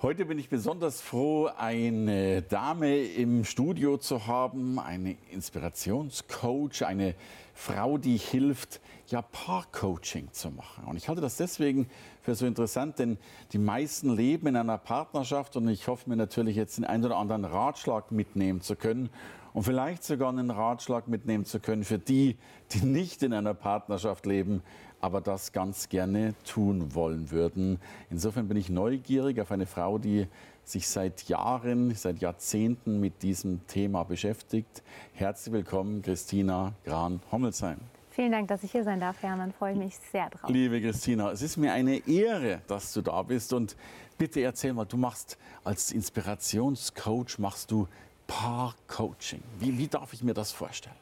Heute bin ich besonders froh, eine Dame im Studio zu haben, eine Inspirationscoach, eine Frau, die hilft, ja, Paarcoaching zu machen. Und ich halte das deswegen für so interessant, denn die meisten leben in einer Partnerschaft und ich hoffe mir natürlich jetzt den einen oder anderen Ratschlag mitnehmen zu können und vielleicht sogar einen Ratschlag mitnehmen zu können für die, die nicht in einer Partnerschaft leben, aber das ganz gerne tun wollen würden. Insofern bin ich neugierig auf eine Frau, die sich seit Jahren, seit Jahrzehnten mit diesem Thema beschäftigt. Herzlich willkommen, Christina Gran-Hommelsheim. Vielen Dank, dass ich hier sein darf, Hermann. Freue mich sehr drauf. Liebe Christina, es ist mir eine Ehre, dass du da bist. Und bitte erzähl mal, du machst als Inspirationscoach, machst du Paar-Coaching. Wie, wie darf ich mir das vorstellen?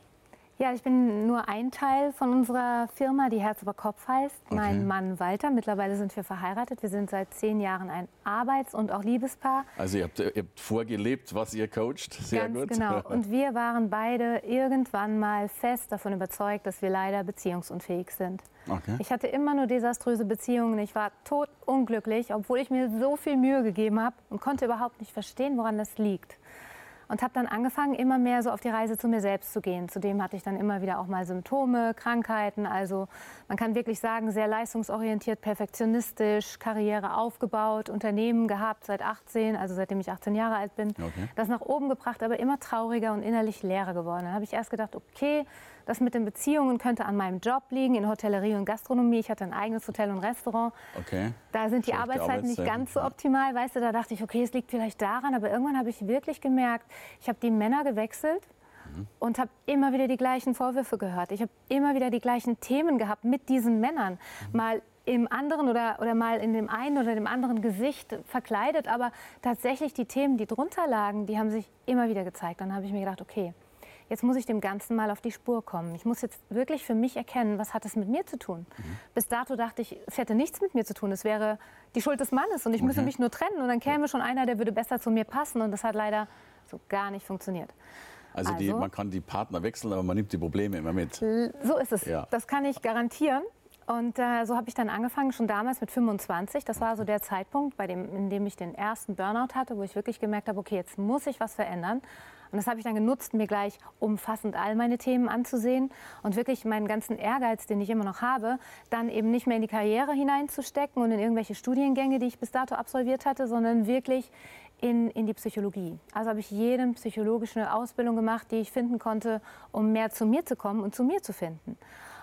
Ja, ich bin nur ein Teil von unserer Firma, die Herz über Kopf heißt. Okay. Mein Mann Walter, mittlerweile sind wir verheiratet. Wir sind seit zehn Jahren ein Arbeits- und auch Liebespaar. Also ihr habt, ihr habt vorgelebt, was ihr coacht. Sehr Ganz gut. genau. Und wir waren beide irgendwann mal fest davon überzeugt, dass wir leider beziehungsunfähig sind. Okay. Ich hatte immer nur desaströse Beziehungen. Ich war totunglücklich, obwohl ich mir so viel Mühe gegeben habe und konnte überhaupt nicht verstehen, woran das liegt und habe dann angefangen, immer mehr so auf die Reise zu mir selbst zu gehen. Zudem hatte ich dann immer wieder auch mal Symptome, Krankheiten. Also man kann wirklich sagen, sehr leistungsorientiert, perfektionistisch, Karriere aufgebaut, Unternehmen gehabt seit 18, also seitdem ich 18 Jahre alt bin. Okay. Das nach oben gebracht, aber immer trauriger und innerlich leerer geworden. Dann habe ich erst gedacht, okay, das mit den Beziehungen könnte an meinem Job liegen, in Hotellerie und Gastronomie. Ich hatte ein eigenes Hotel und Restaurant. Okay. Da sind die Arbeitszeiten nicht ganz so optimal. Weißt du, da dachte ich, okay, es liegt vielleicht daran. Aber irgendwann habe ich wirklich gemerkt, ich habe die Männer gewechselt mhm. und habe immer wieder die gleichen Vorwürfe gehört. Ich habe immer wieder die gleichen Themen gehabt mit diesen Männern. Mhm. Mal im anderen oder, oder mal in dem einen oder dem anderen Gesicht verkleidet, aber tatsächlich die Themen, die drunter lagen, die haben sich immer wieder gezeigt. Dann habe ich mir gedacht, okay, jetzt muss ich dem Ganzen mal auf die Spur kommen. Ich muss jetzt wirklich für mich erkennen, was hat es mit mir zu tun. Mhm. Bis dato dachte ich, es hätte nichts mit mir zu tun. Es wäre die Schuld des Mannes und ich okay. müsse mich nur trennen und dann käme schon einer, der würde besser zu mir passen und das hat leider so gar nicht funktioniert. Also, also die, man kann die Partner wechseln, aber man nimmt die Probleme immer mit. So ist es. Ja. Das kann ich garantieren. Und äh, so habe ich dann angefangen, schon damals mit 25. Das war so der Zeitpunkt, bei dem, in dem ich den ersten Burnout hatte, wo ich wirklich gemerkt habe, okay, jetzt muss ich was verändern. Und das habe ich dann genutzt, mir gleich umfassend all meine Themen anzusehen und wirklich meinen ganzen Ehrgeiz, den ich immer noch habe, dann eben nicht mehr in die Karriere hineinzustecken und in irgendwelche Studiengänge, die ich bis dato absolviert hatte, sondern wirklich in, in die Psychologie. Also habe ich jede psychologische Ausbildung gemacht, die ich finden konnte, um mehr zu mir zu kommen und zu mir zu finden.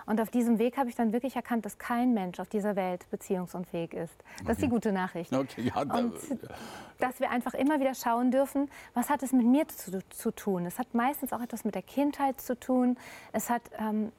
Und auf diesem Weg habe ich dann wirklich erkannt, dass kein Mensch auf dieser Welt beziehungsunfähig ist. Das ist die gute Nachricht. Okay, ja, da, und dass wir einfach immer wieder schauen dürfen, was hat es mit mir zu, zu tun. Es hat meistens auch etwas mit der Kindheit zu tun. Es hat ähm,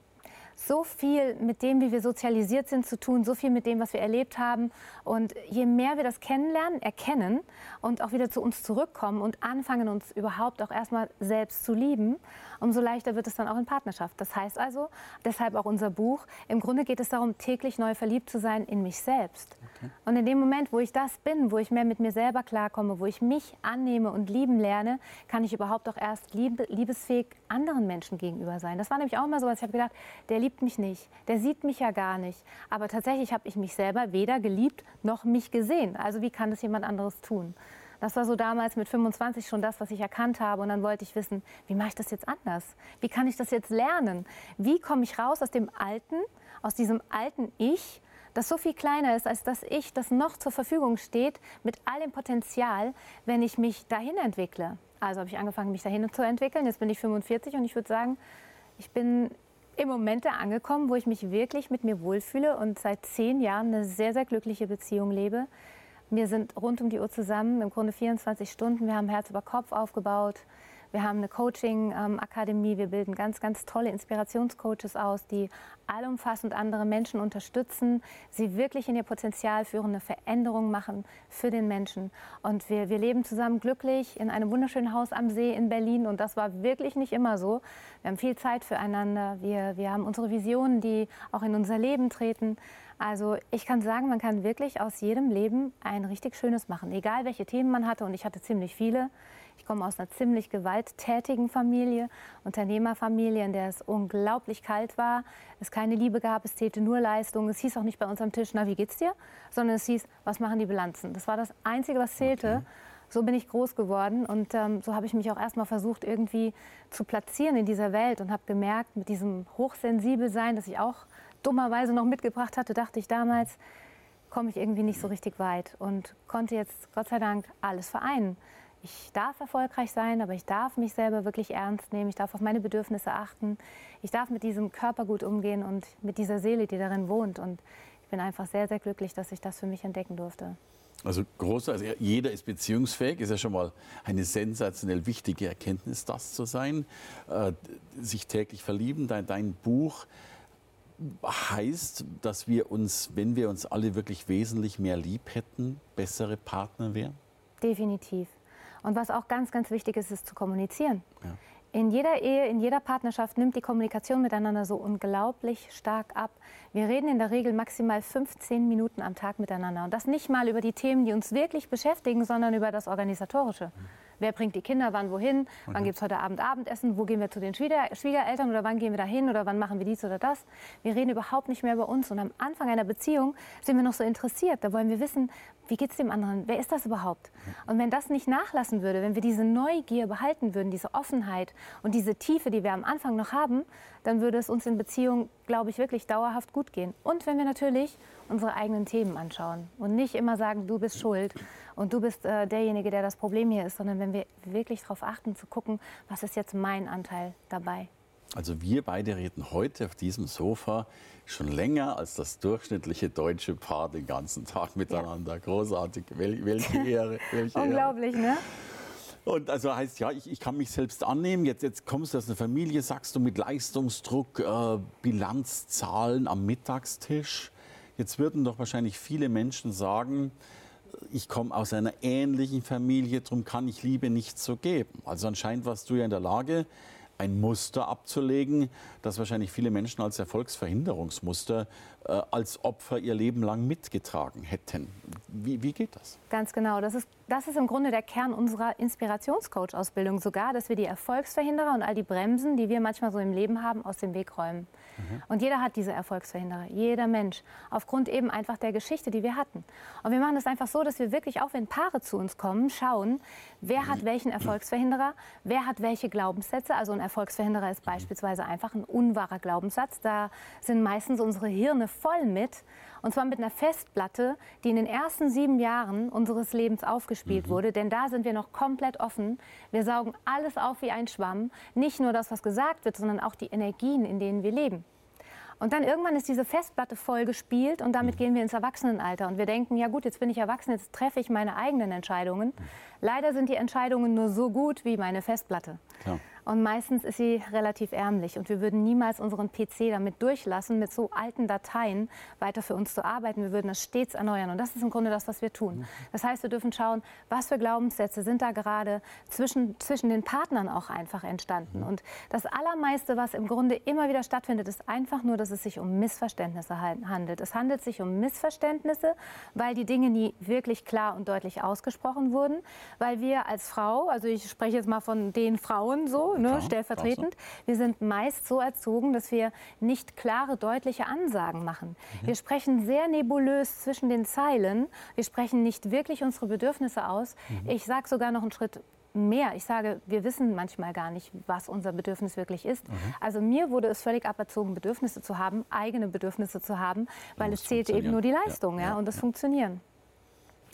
so viel mit dem, wie wir sozialisiert sind, zu tun, so viel mit dem, was wir erlebt haben. Und je mehr wir das kennenlernen, erkennen und auch wieder zu uns zurückkommen und anfangen, uns überhaupt auch erstmal selbst zu lieben, umso leichter wird es dann auch in Partnerschaft. Das heißt also, deshalb auch unser Buch, im Grunde geht es darum, täglich neu verliebt zu sein in mich selbst. Okay. Und in dem Moment, wo ich das bin, wo ich mehr mit mir selber klarkomme, wo ich mich annehme und lieben lerne, kann ich überhaupt auch erst liebe, liebesfähig anderen Menschen gegenüber sein. Das war nämlich auch immer so, als ich habe gedacht, der liebt mich nicht, der sieht mich ja gar nicht. Aber tatsächlich habe ich mich selber weder geliebt noch mich gesehen. Also wie kann das jemand anderes tun? Das war so damals mit 25 schon das, was ich erkannt habe. Und dann wollte ich wissen, wie mache ich das jetzt anders? Wie kann ich das jetzt lernen? Wie komme ich raus aus dem alten, aus diesem alten Ich, das so viel kleiner ist als das Ich, das noch zur Verfügung steht, mit all dem Potenzial, wenn ich mich dahin entwickle. Also habe ich angefangen, mich dahin zu entwickeln. Jetzt bin ich 45 und ich würde sagen, ich bin im Moment da angekommen, wo ich mich wirklich mit mir wohlfühle und seit zehn Jahren eine sehr, sehr glückliche Beziehung lebe. Wir sind rund um die Uhr zusammen, im Grunde 24 Stunden. Wir haben Herz über Kopf aufgebaut. Wir haben eine Coaching-Akademie. Wir bilden ganz, ganz tolle Inspirationscoaches aus, die allumfassend andere Menschen unterstützen, sie wirklich in ihr Potenzial führen, eine Veränderung machen für den Menschen. Und wir, wir leben zusammen glücklich in einem wunderschönen Haus am See in Berlin. Und das war wirklich nicht immer so. Wir haben viel Zeit füreinander. Wir, wir haben unsere Visionen, die auch in unser Leben treten. Also ich kann sagen, man kann wirklich aus jedem Leben ein richtig schönes machen, egal welche Themen man hatte. Und ich hatte ziemlich viele. Ich komme aus einer ziemlich gewalttätigen Familie, Unternehmerfamilie, in der es unglaublich kalt war, es keine Liebe gab, es zählte nur Leistung. Es hieß auch nicht bei uns am Tisch, na, wie geht's dir? Sondern es hieß, was machen die Bilanzen? Das war das Einzige, was zählte. Okay. So bin ich groß geworden und ähm, so habe ich mich auch erstmal versucht, irgendwie zu platzieren in dieser Welt und habe gemerkt, mit diesem Hochsensibelsein, das ich auch dummerweise noch mitgebracht hatte, dachte ich damals, komme ich irgendwie nicht so richtig weit und konnte jetzt Gott sei Dank alles vereinen. Ich darf erfolgreich sein, aber ich darf mich selber wirklich ernst nehmen. Ich darf auf meine Bedürfnisse achten. Ich darf mit diesem Körper gut umgehen und mit dieser Seele, die darin wohnt. Und ich bin einfach sehr, sehr glücklich, dass ich das für mich entdecken durfte. Also groß, also jeder ist beziehungsfähig, ist ja schon mal eine sensationell wichtige Erkenntnis, das zu sein. Äh, sich täglich verlieben, dein, dein Buch heißt, dass wir uns, wenn wir uns alle wirklich wesentlich mehr lieb hätten, bessere Partner wären? Definitiv. Und was auch ganz, ganz wichtig ist, ist zu kommunizieren. Ja. In jeder Ehe, in jeder Partnerschaft nimmt die Kommunikation miteinander so unglaublich stark ab. Wir reden in der Regel maximal 15 Minuten am Tag miteinander. Und das nicht mal über die Themen, die uns wirklich beschäftigen, sondern über das Organisatorische. Mhm. Wer bringt die Kinder wann wohin? Wann gibt es heute Abend Abendessen? Wo gehen wir zu den Schwieger Schwiegereltern oder wann gehen wir da hin oder wann machen wir dies oder das? Wir reden überhaupt nicht mehr über uns. Und am Anfang einer Beziehung sind wir noch so interessiert. Da wollen wir wissen, wie geht es dem anderen? Wer ist das überhaupt? Und wenn das nicht nachlassen würde, wenn wir diese Neugier behalten würden, diese Offenheit und diese Tiefe, die wir am Anfang noch haben, dann würde es uns in Beziehung, glaube ich, wirklich dauerhaft gut gehen. Und wenn wir natürlich unsere eigenen Themen anschauen und nicht immer sagen, du bist schuld und du bist äh, derjenige, der das Problem hier ist, sondern wenn wir wirklich darauf achten, zu gucken, was ist jetzt mein Anteil dabei. Also wir beide reden heute auf diesem Sofa schon länger als das durchschnittliche deutsche Paar den ganzen Tag miteinander. Ja. Großartig, Wel welche Ehre. Welche Unglaublich, Ehre. ne? Und also heißt ja, ich, ich kann mich selbst annehmen. Jetzt, jetzt kommst du aus einer Familie, sagst du, mit Leistungsdruck, äh, Bilanzzahlen am Mittagstisch. Jetzt würden doch wahrscheinlich viele Menschen sagen, ich komme aus einer ähnlichen Familie, darum kann ich Liebe nicht so geben. Also anscheinend warst du ja in der Lage, ein Muster abzulegen, das wahrscheinlich viele Menschen als Erfolgsverhinderungsmuster äh, als Opfer ihr Leben lang mitgetragen hätten. Wie, wie geht das? Ganz genau. Das ist, das ist im Grunde der Kern unserer Inspirationscoach-Ausbildung sogar, dass wir die Erfolgsverhinderer und all die Bremsen, die wir manchmal so im Leben haben, aus dem Weg räumen. Mhm. Und jeder hat diese Erfolgsverhinderer, jeder Mensch, aufgrund eben einfach der Geschichte, die wir hatten. Und wir machen das einfach so, dass wir wirklich auch, wenn Paare zu uns kommen, schauen, wer hat welchen Erfolgsverhinderer, wer hat welche Glaubenssätze. Also ein Erfolgsverhinderer ist beispielsweise einfach ein unwahrer Glaubenssatz. Da sind meistens unsere Hirne voll mit. Und zwar mit einer Festplatte, die in den ersten sieben Jahren unseres Lebens aufgespielt mhm. wurde. Denn da sind wir noch komplett offen. Wir saugen alles auf wie ein Schwamm. Nicht nur das, was gesagt wird, sondern auch die Energien, in denen wir leben. Und dann irgendwann ist diese Festplatte voll gespielt und damit mhm. gehen wir ins Erwachsenenalter. Und wir denken, ja gut, jetzt bin ich erwachsen, jetzt treffe ich meine eigenen Entscheidungen. Mhm. Leider sind die Entscheidungen nur so gut wie meine Festplatte. Klar. Und meistens ist sie relativ ärmlich. Und wir würden niemals unseren PC damit durchlassen, mit so alten Dateien weiter für uns zu arbeiten. Wir würden das stets erneuern. Und das ist im Grunde das, was wir tun. Das heißt, wir dürfen schauen, was für Glaubenssätze sind da gerade zwischen, zwischen den Partnern auch einfach entstanden. Und das Allermeiste, was im Grunde immer wieder stattfindet, ist einfach nur, dass es sich um Missverständnisse handelt. Es handelt sich um Missverständnisse, weil die Dinge nie wirklich klar und deutlich ausgesprochen wurden. Weil wir als Frau, also ich spreche jetzt mal von den Frauen so, ne, Klar, stellvertretend. Wir sind meist so erzogen, dass wir nicht klare, deutliche Ansagen machen. Mhm. Wir sprechen sehr nebulös zwischen den Zeilen. Wir sprechen nicht wirklich unsere Bedürfnisse aus. Mhm. Ich sage sogar noch einen Schritt mehr. Ich sage, wir wissen manchmal gar nicht, was unser Bedürfnis wirklich ist. Mhm. Also mir wurde es völlig aberzogen, Bedürfnisse zu haben, eigene Bedürfnisse zu haben, weil es zählte eben nur die Leistung ja, ja, und das ja. Funktionieren.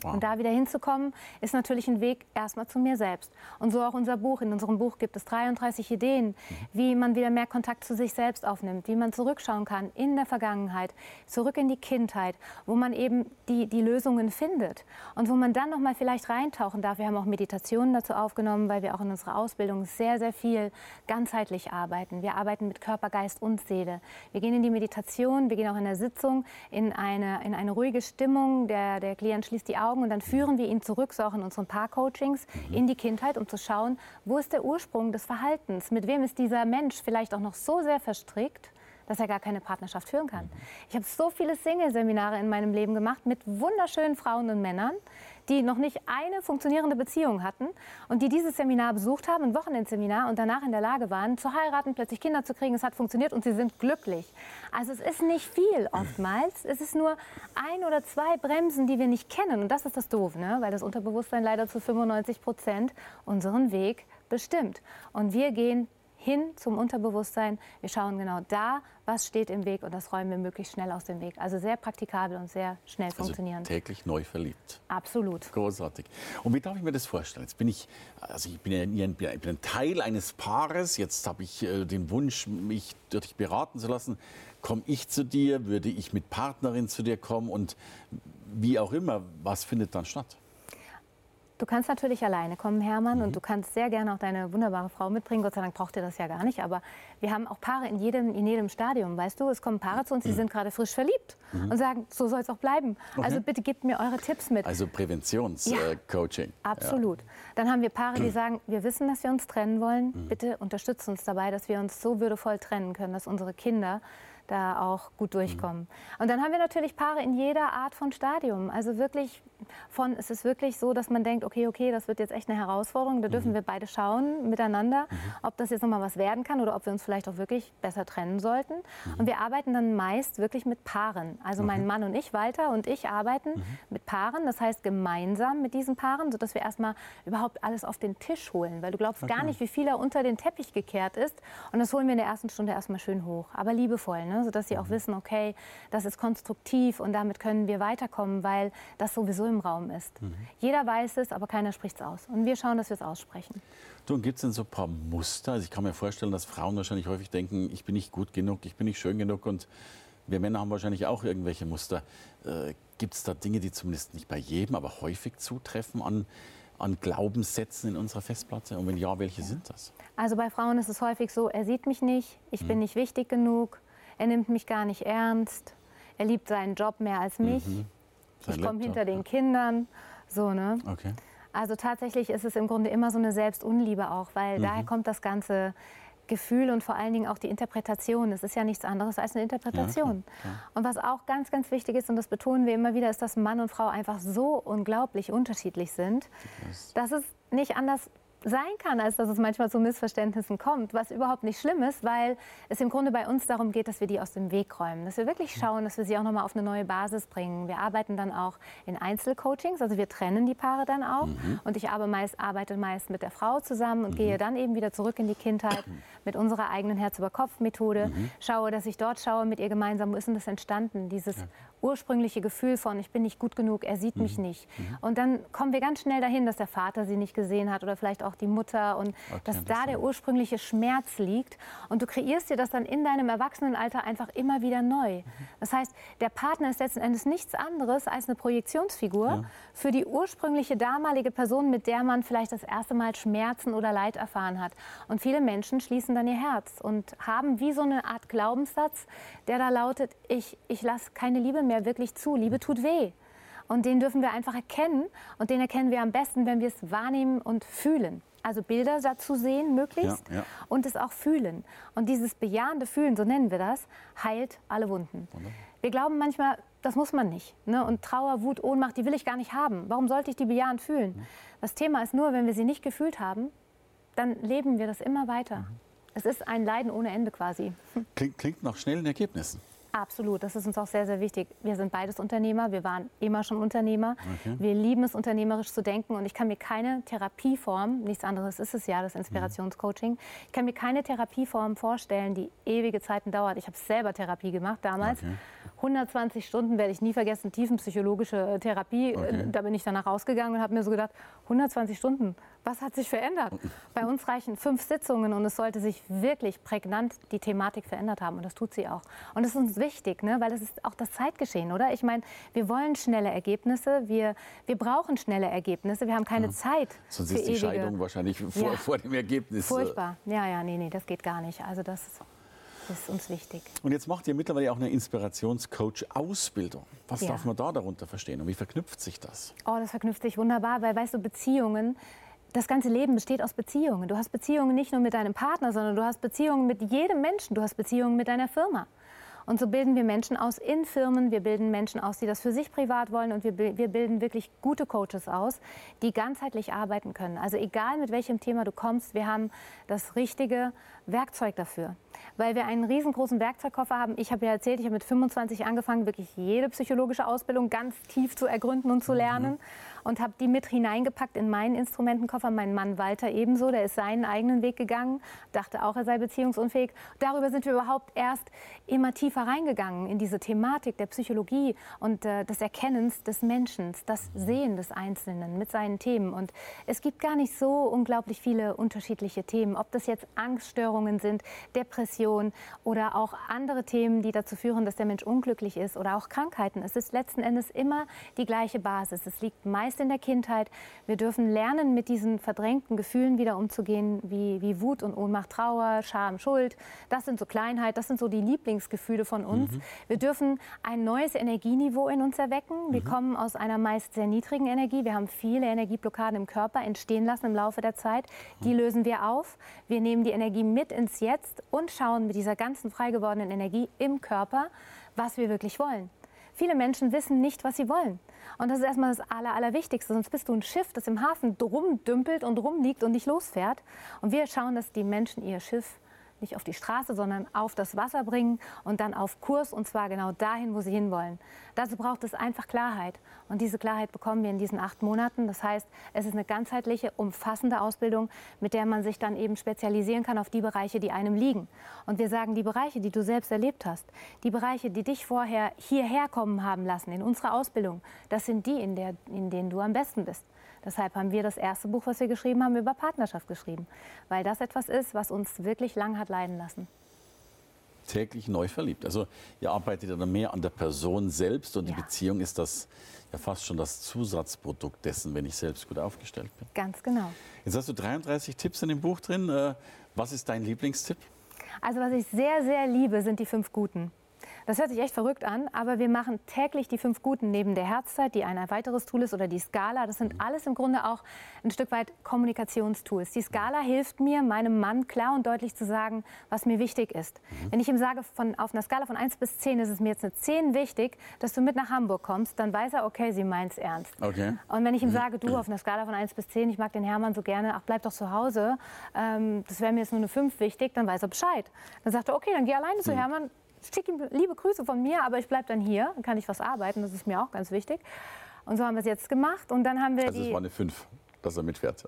Wow. Und da wieder hinzukommen, ist natürlich ein Weg erstmal zu mir selbst. Und so auch unser Buch. In unserem Buch gibt es 33 Ideen, mhm. wie man wieder mehr Kontakt zu sich selbst aufnimmt, wie man zurückschauen kann in der Vergangenheit, zurück in die Kindheit, wo man eben die, die Lösungen findet und wo man dann noch mal vielleicht reintauchen darf. Wir haben auch Meditationen dazu aufgenommen, weil wir auch in unserer Ausbildung sehr, sehr viel ganzheitlich arbeiten. Wir arbeiten mit Körper, Geist und Seele. Wir gehen in die Meditation, wir gehen auch in der Sitzung in eine, in eine ruhige Stimmung. Der, der Klient schließt die Augen Augen und dann führen wir ihn zurück, so auch in unseren Paar-Coachings, mhm. in die Kindheit, um zu schauen, wo ist der Ursprung des Verhaltens? Mit wem ist dieser Mensch vielleicht auch noch so sehr verstrickt, dass er gar keine Partnerschaft führen kann. Ich habe so viele Single-Seminare in meinem Leben gemacht mit wunderschönen Frauen und Männern, die noch nicht eine funktionierende Beziehung hatten und die dieses Seminar besucht haben, ein Wochenendseminar und danach in der Lage waren, zu heiraten, plötzlich Kinder zu kriegen. Es hat funktioniert und sie sind glücklich. Also es ist nicht viel oftmals. Es ist nur ein oder zwei Bremsen, die wir nicht kennen. Und das ist das Doof, ne? weil das Unterbewusstsein leider zu 95 Prozent unseren Weg bestimmt. Und wir gehen hin zum Unterbewusstsein. Wir schauen genau da, was steht im Weg und das räumen wir möglichst schnell aus dem Weg. Also sehr praktikabel und sehr schnell also funktionierend. Täglich neu verliebt. Absolut. Großartig. Und wie darf ich mir das vorstellen? Jetzt bin ich, also ich bin, ja, ich bin ein Teil eines Paares. Jetzt habe ich äh, den Wunsch, mich durch dich beraten zu lassen. Komme ich zu dir? Würde ich mit Partnerin zu dir kommen? Und wie auch immer, was findet dann statt? Du kannst natürlich alleine kommen, Hermann, mhm. und du kannst sehr gerne auch deine wunderbare Frau mitbringen. Gott sei Dank braucht ihr das ja gar nicht. Aber wir haben auch Paare in jedem, in jedem Stadium. Weißt du, es kommen Paare zu uns, die mhm. sind gerade frisch verliebt mhm. und sagen, so soll es auch bleiben. Okay. Also bitte gebt mir eure Tipps mit. Also Präventionscoaching. Ja, absolut. Ja. Dann haben wir Paare, die sagen, wir wissen, dass wir uns trennen wollen. Mhm. Bitte unterstützt uns dabei, dass wir uns so würdevoll trennen können, dass unsere Kinder da auch gut durchkommen. Mhm. Und dann haben wir natürlich Paare in jeder Art von Stadium. Also wirklich von, es ist wirklich so, dass man denkt, okay, okay, das wird jetzt echt eine Herausforderung. Da dürfen mhm. wir beide schauen miteinander, mhm. ob das jetzt nochmal was werden kann oder ob wir uns vielleicht auch wirklich besser trennen sollten. Mhm. Und wir arbeiten dann meist wirklich mit Paaren. Also mein Mann und ich, Walter und ich arbeiten mhm. mit Paaren. Das heißt gemeinsam mit diesen Paaren, sodass wir erstmal überhaupt alles auf den Tisch holen. Weil du glaubst okay. gar nicht, wie viel da unter den Teppich gekehrt ist. Und das holen wir in der ersten Stunde erstmal schön hoch. Aber liebevoll, ne? sodass sie auch mhm. wissen, okay, das ist konstruktiv und damit können wir weiterkommen, weil das sowieso im Raum ist. Mhm. Jeder weiß es, aber keiner spricht es aus. Und wir schauen, dass wir es aussprechen. Du, gibt es denn so ein paar Muster? Also ich kann mir vorstellen, dass Frauen wahrscheinlich häufig denken, ich bin nicht gut genug, ich bin nicht schön genug und wir Männer haben wahrscheinlich auch irgendwelche Muster. Äh, gibt es da Dinge, die zumindest nicht bei jedem, aber häufig zutreffen an, an Glaubenssätzen in unserer Festplatte? Und wenn ja, welche ja. sind das? Also bei Frauen ist es häufig so, er sieht mich nicht, ich hm. bin nicht wichtig genug, er nimmt mich gar nicht ernst, er liebt seinen Job mehr als mich. Mhm ich komme hinter den Kindern. So, ne? Okay. Also tatsächlich ist es im Grunde immer so eine Selbstunliebe auch, weil mhm. daher kommt das ganze Gefühl und vor allen Dingen auch die Interpretation. Es ist ja nichts anderes als eine Interpretation. Ja, und was auch ganz, ganz wichtig ist, und das betonen wir immer wieder, ist, dass Mann und Frau einfach so unglaublich unterschiedlich sind, dass es nicht anders sein kann, als dass es manchmal zu Missverständnissen kommt, was überhaupt nicht schlimm ist, weil es im Grunde bei uns darum geht, dass wir die aus dem Weg räumen, dass wir wirklich schauen, dass wir sie auch nochmal auf eine neue Basis bringen. Wir arbeiten dann auch in Einzelcoachings, also wir trennen die Paare dann auch mhm. und ich arbeite meist, arbeite meist mit der Frau zusammen und mhm. gehe dann eben wieder zurück in die Kindheit mit unserer eigenen Herz-über-Kopf-Methode, mhm. schaue, dass ich dort schaue mit ihr gemeinsam, wo ist denn das entstanden, dieses ja ursprüngliche Gefühl von, ich bin nicht gut genug, er sieht mhm. mich nicht. Mhm. Und dann kommen wir ganz schnell dahin, dass der Vater sie nicht gesehen hat oder vielleicht auch die Mutter und okay, dass da der ursprüngliche Schmerz liegt. Und du kreierst dir das dann in deinem Erwachsenenalter einfach immer wieder neu. Mhm. Das heißt, der Partner ist letzten Endes nichts anderes als eine Projektionsfigur ja. für die ursprüngliche damalige Person, mit der man vielleicht das erste Mal Schmerzen oder Leid erfahren hat. Und viele Menschen schließen dann ihr Herz und haben wie so eine Art Glaubenssatz, der da lautet, ich, ich lasse keine Liebe mehr mehr wirklich zu. Liebe tut weh. Und den dürfen wir einfach erkennen. Und den erkennen wir am besten, wenn wir es wahrnehmen und fühlen. Also Bilder dazu sehen, möglichst, ja, ja. und es auch fühlen. Und dieses bejahende Fühlen, so nennen wir das, heilt alle Wunden. Wunderbar. Wir glauben manchmal, das muss man nicht. Ne? Und Trauer, Wut, Ohnmacht, die will ich gar nicht haben. Warum sollte ich die bejahend fühlen? Mhm. Das Thema ist nur, wenn wir sie nicht gefühlt haben, dann leben wir das immer weiter. Mhm. Es ist ein Leiden ohne Ende quasi. Klingt, klingt nach schnellen Ergebnissen. Absolut, das ist uns auch sehr, sehr wichtig. Wir sind beides Unternehmer, wir waren immer schon Unternehmer. Okay. Wir lieben es, unternehmerisch zu denken und ich kann mir keine Therapieform, nichts anderes ist es ja, das Inspirationscoaching, ich kann mir keine Therapieform vorstellen, die ewige Zeiten dauert. Ich habe selber Therapie gemacht damals. Okay. 120 Stunden werde ich nie vergessen, tiefenpsychologische äh, Therapie. Äh, okay. Da bin ich danach rausgegangen und habe mir so gedacht, 120 Stunden, was hat sich verändert? Bei uns reichen fünf Sitzungen und es sollte sich wirklich prägnant die Thematik verändert haben und das tut sie auch. Und das ist uns wichtig, ne? weil das ist auch das Zeitgeschehen, oder? Ich meine, wir wollen schnelle Ergebnisse, wir, wir brauchen schnelle Ergebnisse, wir haben keine ja. Zeit. Sonst ist die ewige... Scheidung wahrscheinlich vor, ja. vor dem Ergebnis. Furchtbar, ja, ja, nee, nee, das geht gar nicht. Also das das ist uns wichtig. Und jetzt macht ihr mittlerweile auch eine Inspirationscoach-Ausbildung. Was ja. darf man da darunter verstehen und wie verknüpft sich das? Oh, das verknüpft sich wunderbar, weil, weißt du, Beziehungen, das ganze Leben besteht aus Beziehungen. Du hast Beziehungen nicht nur mit deinem Partner, sondern du hast Beziehungen mit jedem Menschen. Du hast Beziehungen mit deiner Firma. Und so bilden wir Menschen aus in Firmen, wir bilden Menschen aus, die das für sich privat wollen und wir, wir bilden wirklich gute Coaches aus, die ganzheitlich arbeiten können. Also egal mit welchem Thema du kommst, wir haben das richtige Werkzeug dafür. Weil wir einen riesengroßen Werkzeugkoffer haben. Ich habe ja erzählt, ich habe mit 25 angefangen, wirklich jede psychologische Ausbildung ganz tief zu ergründen und zu lernen. Mhm und habe die mit hineingepackt in meinen Instrumentenkoffer. Mein Mann Walter ebenso, der ist seinen eigenen Weg gegangen, dachte auch, er sei beziehungsunfähig. Darüber sind wir überhaupt erst immer tiefer reingegangen in diese Thematik der Psychologie und äh, des Erkennens des Menschen, das Sehen des Einzelnen mit seinen Themen. Und es gibt gar nicht so unglaublich viele unterschiedliche Themen, ob das jetzt Angststörungen sind, Depression oder auch andere Themen, die dazu führen, dass der Mensch unglücklich ist oder auch Krankheiten. Es ist letzten Endes immer die gleiche Basis. Es liegt meist in der Kindheit. Wir dürfen lernen, mit diesen verdrängten Gefühlen wieder umzugehen, wie, wie Wut und Ohnmacht, Trauer, Scham, Schuld. Das sind so Kleinheit, das sind so die Lieblingsgefühle von uns. Mhm. Wir dürfen ein neues Energieniveau in uns erwecken. Wir mhm. kommen aus einer meist sehr niedrigen Energie. Wir haben viele Energieblockaden im Körper entstehen lassen im Laufe der Zeit. Die mhm. lösen wir auf. Wir nehmen die Energie mit ins Jetzt und schauen mit dieser ganzen frei gewordenen Energie im Körper, was wir wirklich wollen. Viele Menschen wissen nicht, was sie wollen. Und das ist erstmal das Aller, Allerwichtigste. Sonst bist du ein Schiff, das im Hafen rumdümpelt und rumliegt und nicht losfährt. Und wir schauen, dass die Menschen ihr Schiff nicht auf die Straße, sondern auf das Wasser bringen und dann auf Kurs und zwar genau dahin, wo sie hinwollen. Dazu braucht es einfach Klarheit und diese Klarheit bekommen wir in diesen acht Monaten. Das heißt, es ist eine ganzheitliche, umfassende Ausbildung, mit der man sich dann eben spezialisieren kann auf die Bereiche, die einem liegen. Und wir sagen, die Bereiche, die du selbst erlebt hast, die Bereiche, die dich vorher hierher kommen haben lassen in unserer Ausbildung, das sind die, in, der, in denen du am besten bist. Deshalb haben wir das erste Buch, was wir geschrieben haben, über Partnerschaft geschrieben, weil das etwas ist, was uns wirklich lang hat leiden lassen. Täglich neu verliebt. Also ihr arbeitet ja mehr an der Person selbst und ja. die Beziehung ist das ja fast schon das Zusatzprodukt dessen, wenn ich selbst gut aufgestellt bin. Ganz genau. Jetzt hast du 33 Tipps in dem Buch drin. Äh, was ist dein Lieblingstipp? Also was ich sehr, sehr liebe, sind die fünf Guten. Das hört sich echt verrückt an, aber wir machen täglich die fünf Guten neben der Herzzeit, die ein weiteres Tool ist, oder die Skala. Das sind alles im Grunde auch ein Stück weit Kommunikationstools. Die Skala hilft mir, meinem Mann klar und deutlich zu sagen, was mir wichtig ist. Mhm. Wenn ich ihm sage, von, auf einer Skala von 1 bis 10 ist es mir jetzt eine 10 wichtig, dass du mit nach Hamburg kommst, dann weiß er, okay, sie meint es ernst. Okay. Und wenn ich ihm mhm. sage, du, auf einer Skala von 1 bis 10, ich mag den Hermann so gerne, ach, bleib doch zu Hause, ähm, das wäre mir jetzt nur eine 5 wichtig, dann weiß er Bescheid. Dann sagt er, okay, dann geh alleine zu mhm. Hermann, schick ihm liebe Grüße von mir, aber ich bleibe dann hier, dann kann ich was arbeiten, das ist mir auch ganz wichtig. Und so haben wir es jetzt gemacht und dann haben wir also die... Es war eine 5, dass er mitfährt.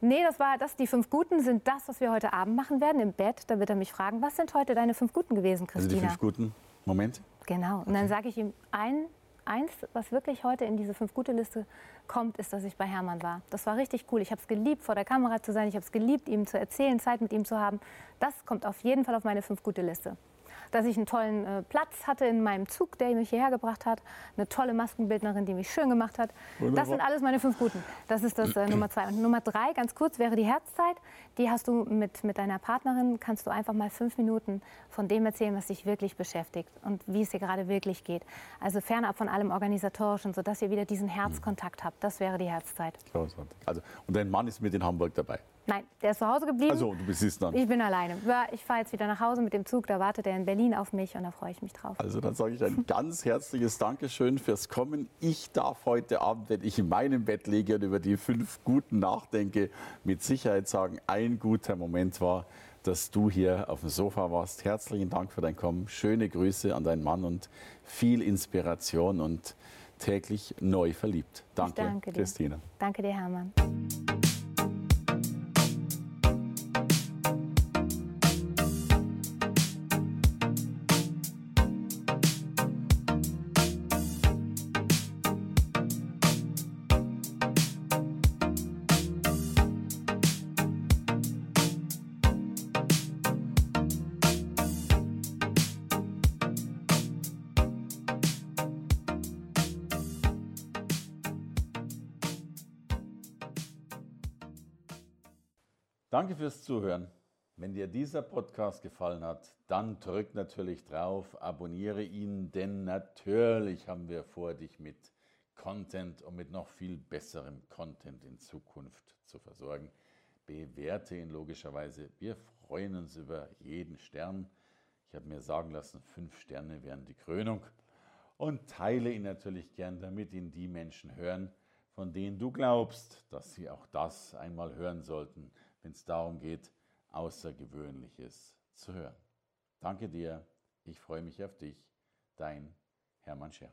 Nee, das war das. Die fünf Guten sind das, was wir heute Abend machen werden im Bett. Da wird er mich fragen, was sind heute deine fünf Guten gewesen, Christina? Also die fünf Guten Momente? Genau. Und dann sage ich ihm ein, eins, was wirklich heute in diese fünf Gute Liste kommt, ist, dass ich bei Hermann war. Das war richtig cool. Ich habe es geliebt, vor der Kamera zu sein. Ich habe es geliebt, ihm zu erzählen, Zeit mit ihm zu haben. Das kommt auf jeden Fall auf meine fünf Gute Liste dass ich einen tollen äh, Platz hatte in meinem Zug, der mich hierher gebracht hat. Eine tolle Maskenbildnerin, die mich schön gemacht hat. Wunderbar. Das sind alles meine fünf Guten. Das ist das äh, Nummer zwei. Und Nummer drei, ganz kurz, wäre die Herzzeit. Die hast du mit, mit deiner Partnerin, kannst du einfach mal fünf Minuten von dem erzählen, was dich wirklich beschäftigt und wie es dir gerade wirklich geht. Also fernab von allem Organisatorischen, sodass ihr wieder diesen Herzkontakt habt. Das wäre die Herzzeit. Also, und dein Mann ist mit in Hamburg dabei? Nein, der ist zu Hause geblieben. Also, du bist dann. Ich bin alleine. Ich fahre jetzt wieder nach Hause mit dem Zug. Da wartet er in Berlin auf mich und da freue ich mich drauf. Also, dann sage ich ein ganz herzliches Dankeschön fürs Kommen. Ich darf heute Abend, wenn ich in meinem Bett liege und über die fünf Guten nachdenke, mit Sicherheit sagen, ein guter Moment war, dass du hier auf dem Sofa warst. Herzlichen Dank für dein Kommen. Schöne Grüße an deinen Mann und viel Inspiration und täglich neu verliebt. Danke, danke Christina. Danke dir, Hermann. Danke fürs Zuhören. Wenn dir dieser Podcast gefallen hat, dann drück natürlich drauf, abonniere ihn, denn natürlich haben wir vor, dich mit Content und mit noch viel besserem Content in Zukunft zu versorgen. Bewerte ihn logischerweise. Wir freuen uns über jeden Stern. Ich habe mir sagen lassen, fünf Sterne wären die Krönung. Und teile ihn natürlich gern, damit ihn die Menschen hören, von denen du glaubst, dass sie auch das einmal hören sollten, wenn es darum geht, Außergewöhnliches zu hören. Danke dir, ich freue mich auf dich, dein Hermann Scherer.